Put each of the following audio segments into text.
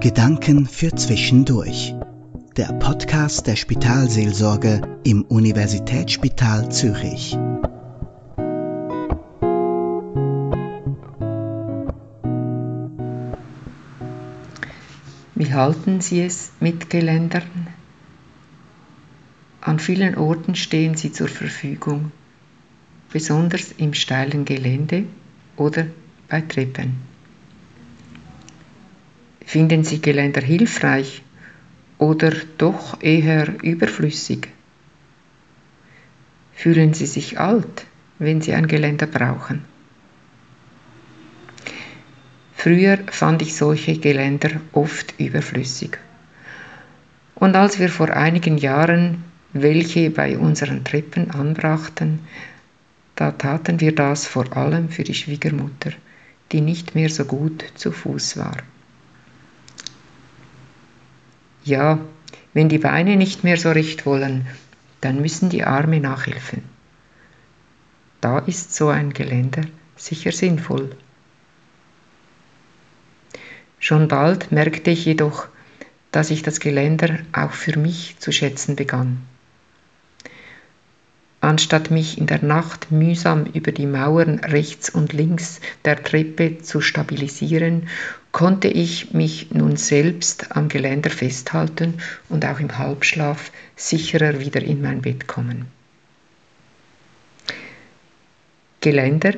Gedanken für Zwischendurch. Der Podcast der Spitalseelsorge im Universitätsspital Zürich. Wie halten Sie es mit Geländern? An vielen Orten stehen sie zur Verfügung, besonders im steilen Gelände oder bei Treppen. Finden Sie Geländer hilfreich oder doch eher überflüssig? Fühlen Sie sich alt, wenn Sie ein Geländer brauchen? Früher fand ich solche Geländer oft überflüssig. Und als wir vor einigen Jahren welche bei unseren Treppen anbrachten, da taten wir das vor allem für die Schwiegermutter, die nicht mehr so gut zu Fuß war. Ja, wenn die Beine nicht mehr so recht wollen, dann müssen die Arme nachhelfen. Da ist so ein Geländer sicher sinnvoll. Schon bald merkte ich jedoch, dass ich das Geländer auch für mich zu schätzen begann. Anstatt mich in der Nacht mühsam über die Mauern rechts und links der Treppe zu stabilisieren, konnte ich mich nun selbst am Geländer festhalten und auch im Halbschlaf sicherer wieder in mein Bett kommen. Geländer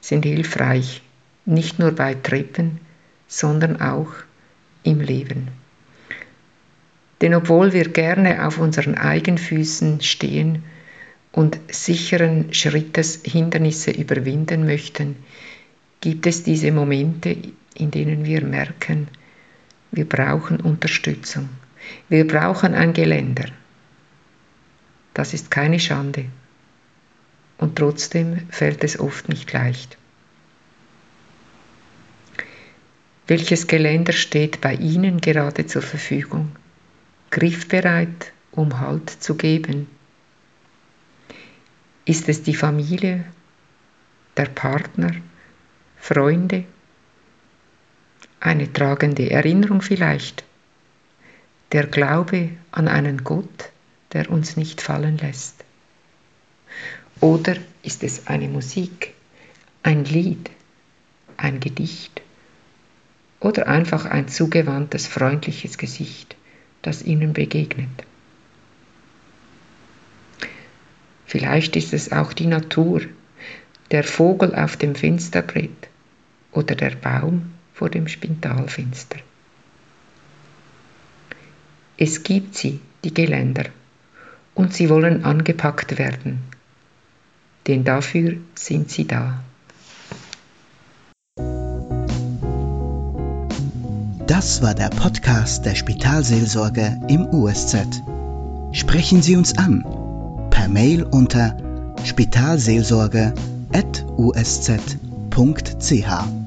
sind hilfreich, nicht nur bei Treppen, sondern auch im Leben. Denn obwohl wir gerne auf unseren Eigenfüßen stehen und sicheren Schrittes Hindernisse überwinden möchten, gibt es diese Momente, in denen wir merken, wir brauchen Unterstützung, wir brauchen ein Geländer. Das ist keine Schande. Und trotzdem fällt es oft nicht leicht. Welches Geländer steht bei Ihnen gerade zur Verfügung? Griffbereit, um Halt zu geben. Ist es die Familie, der Partner, Freunde? Eine tragende Erinnerung vielleicht? Der Glaube an einen Gott, der uns nicht fallen lässt? Oder ist es eine Musik, ein Lied, ein Gedicht? oder einfach ein zugewandtes, freundliches Gesicht, das ihnen begegnet. Vielleicht ist es auch die Natur, der Vogel auf dem Fensterbrett oder der Baum vor dem Spitalfenster. Es gibt sie, die Geländer, und sie wollen angepackt werden, denn dafür sind sie da. Das war der Podcast der Spitalseelsorge im USZ. Sprechen Sie uns an per Mail unter spitalseelsorge.usz.ch.